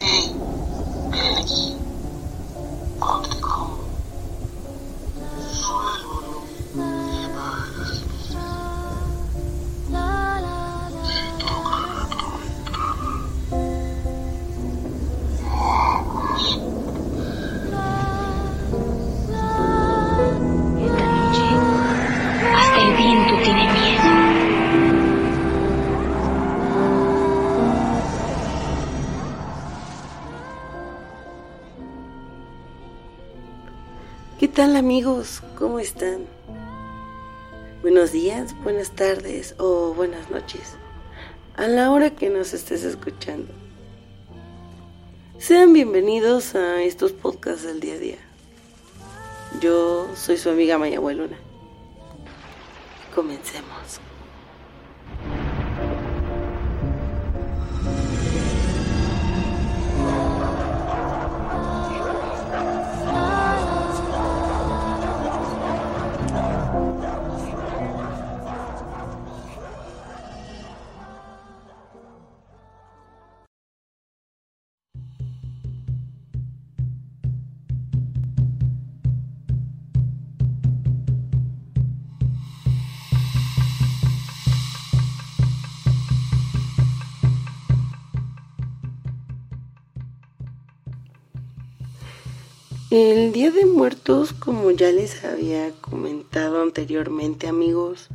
Esta ¿Qué tal amigos? ¿Cómo están? Buenos días, buenas tardes o buenas noches. A la hora que nos estés escuchando. Sean bienvenidos a estos podcasts del día a día. Yo soy su amiga Maya. Comencemos. El Día de Muertos, como ya les había comentado anteriormente amigos,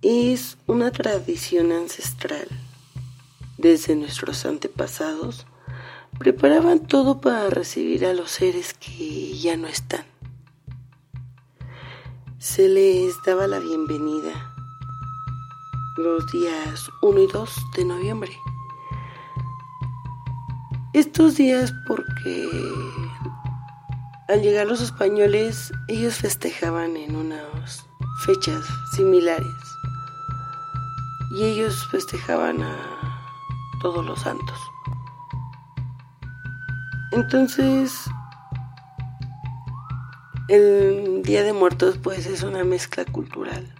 es una tradición ancestral. Desde nuestros antepasados preparaban todo para recibir a los seres que ya no están. Se les daba la bienvenida los días 1 y 2 de noviembre. Estos días porque al llegar los españoles, ellos festejaban en unas fechas similares. Y ellos festejaban a todos los santos. Entonces, el Día de Muertos pues es una mezcla cultural.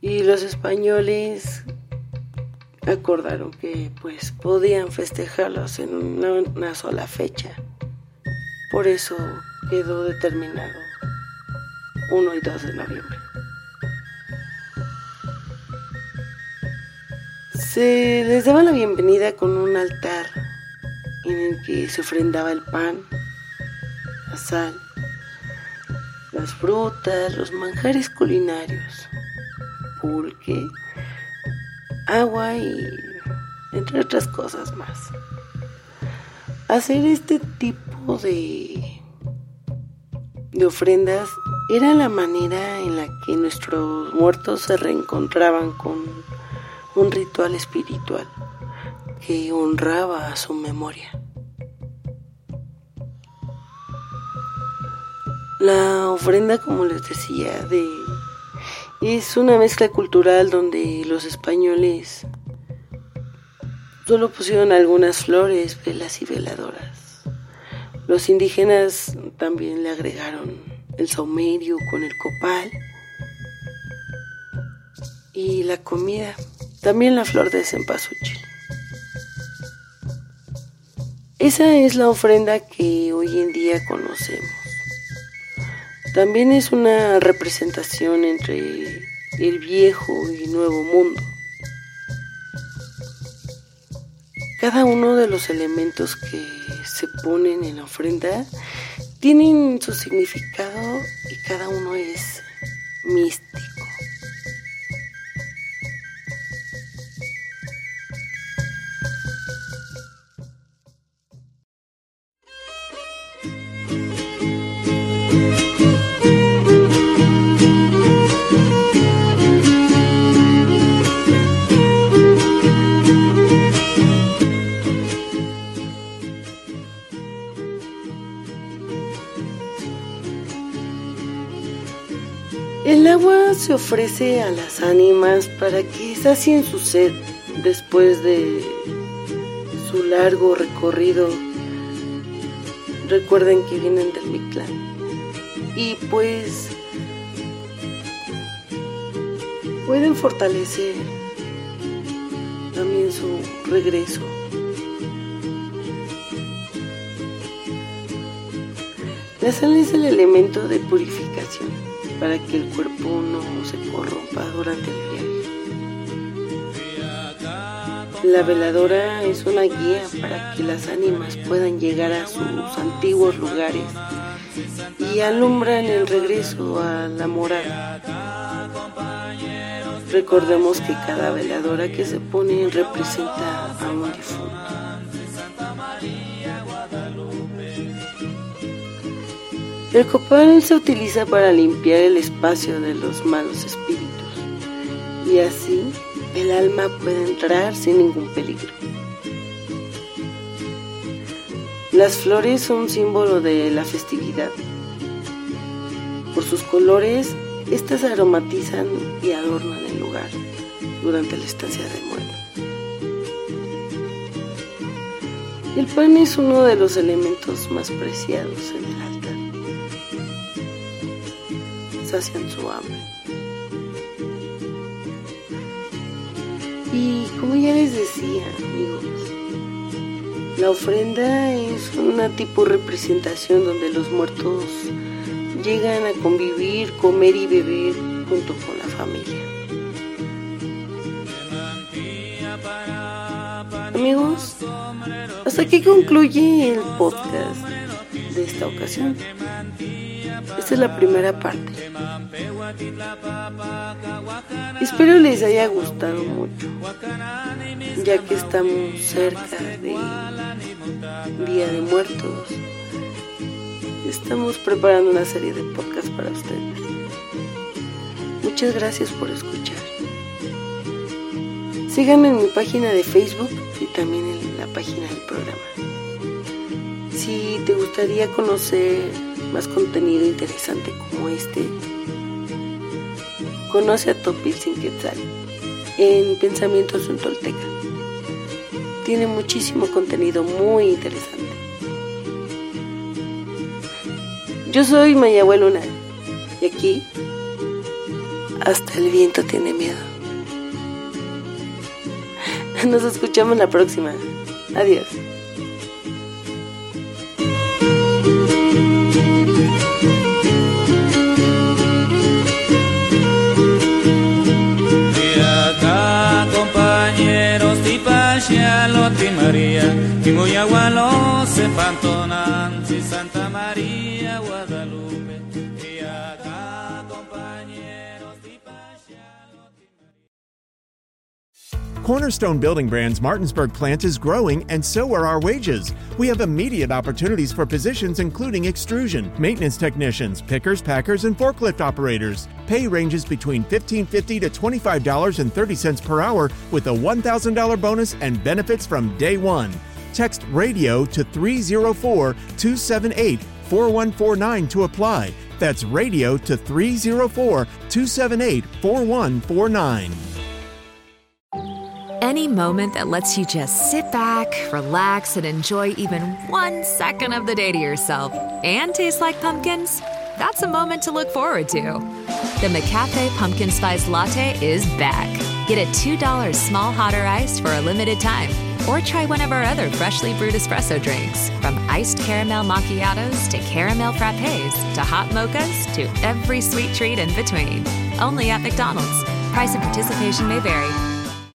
Y los españoles acordaron que pues podían festejarlos en una, una sola fecha. Por eso quedó determinado 1 y 2 de noviembre. Se les daba la bienvenida con un altar en el que se ofrendaba el pan, la sal, las frutas, los manjares culinarios, pulque, agua y entre otras cosas más. Hacer este tipo de, de ofrendas era la manera en la que nuestros muertos se reencontraban con un ritual espiritual que honraba a su memoria. La ofrenda, como les decía, de es una mezcla cultural donde los españoles solo pusieron algunas flores, velas y veladoras. Los indígenas también le agregaron el saumerio con el copal y la comida, también la flor de cempasúchil. Esa es la ofrenda que hoy en día conocemos. También es una representación entre el viejo y nuevo mundo. Cada uno de los elementos que se ponen en la ofrenda tienen su significado y cada uno es místico. El agua se ofrece a las ánimas para que sacien su sed después de su largo recorrido. Recuerden que vienen del Mictlán. Y pues pueden fortalecer también su regreso. La sal es el elemento de purificación para que el cuerpo no se corrompa durante el viaje. La veladora es una guía para que las ánimas puedan llegar a sus antiguos lugares y alumbran el regreso a la morada. Recordemos que cada veladora que se pone representa a un difunto. El copal se utiliza para limpiar el espacio de los malos espíritus y así el alma puede entrar sin ningún peligro. Las flores son símbolo de la festividad. Por sus colores, estas aromatizan y adornan el lugar durante la estancia de muerte. El pan es uno de los elementos más preciados en el Sacian su hambre. Y como ya les decía, amigos, la ofrenda es una tipo representación donde los muertos llegan a convivir, comer y beber junto con la familia. Amigos, hasta aquí concluye el podcast de esta ocasión. Esta es la primera parte. Espero les haya gustado mucho, ya que estamos cerca de Día de Muertos. Estamos preparando una serie de podcasts para ustedes. Muchas gracias por escuchar. Síganme en mi página de Facebook y también en la página del programa. Si te gustaría conocer más contenido interesante como este, conoce a Topil Quetzal en Pensamientos en Tolteca. Tiene muchísimo contenido muy interesante. Yo soy Mayagüe Luna y aquí hasta el viento tiene miedo. Nos escuchamos la próxima. Adiós. Loti María, y muy agualo se pantonan, si Santa María Guadalupe, Cornerstone Building Brands Martinsburg plant is growing, and so are our wages. We have immediate opportunities for positions including extrusion, maintenance technicians, pickers, packers, and forklift operators. Pay ranges between $15.50 to $25.30 per hour with a $1,000 bonus and benefits from day one. Text radio to 304 278 4149 to apply. That's radio to 304 278 4149. Any moment that lets you just sit back, relax, and enjoy even one second of the day to yourself and taste like pumpkins, that's a moment to look forward to. The McCafe Pumpkin Spice Latte is back. Get a $2 small hot or iced for a limited time. Or try one of our other freshly brewed espresso drinks, from iced caramel macchiatos to caramel frappes to hot mochas to every sweet treat in between. Only at McDonald's. Price and participation may vary.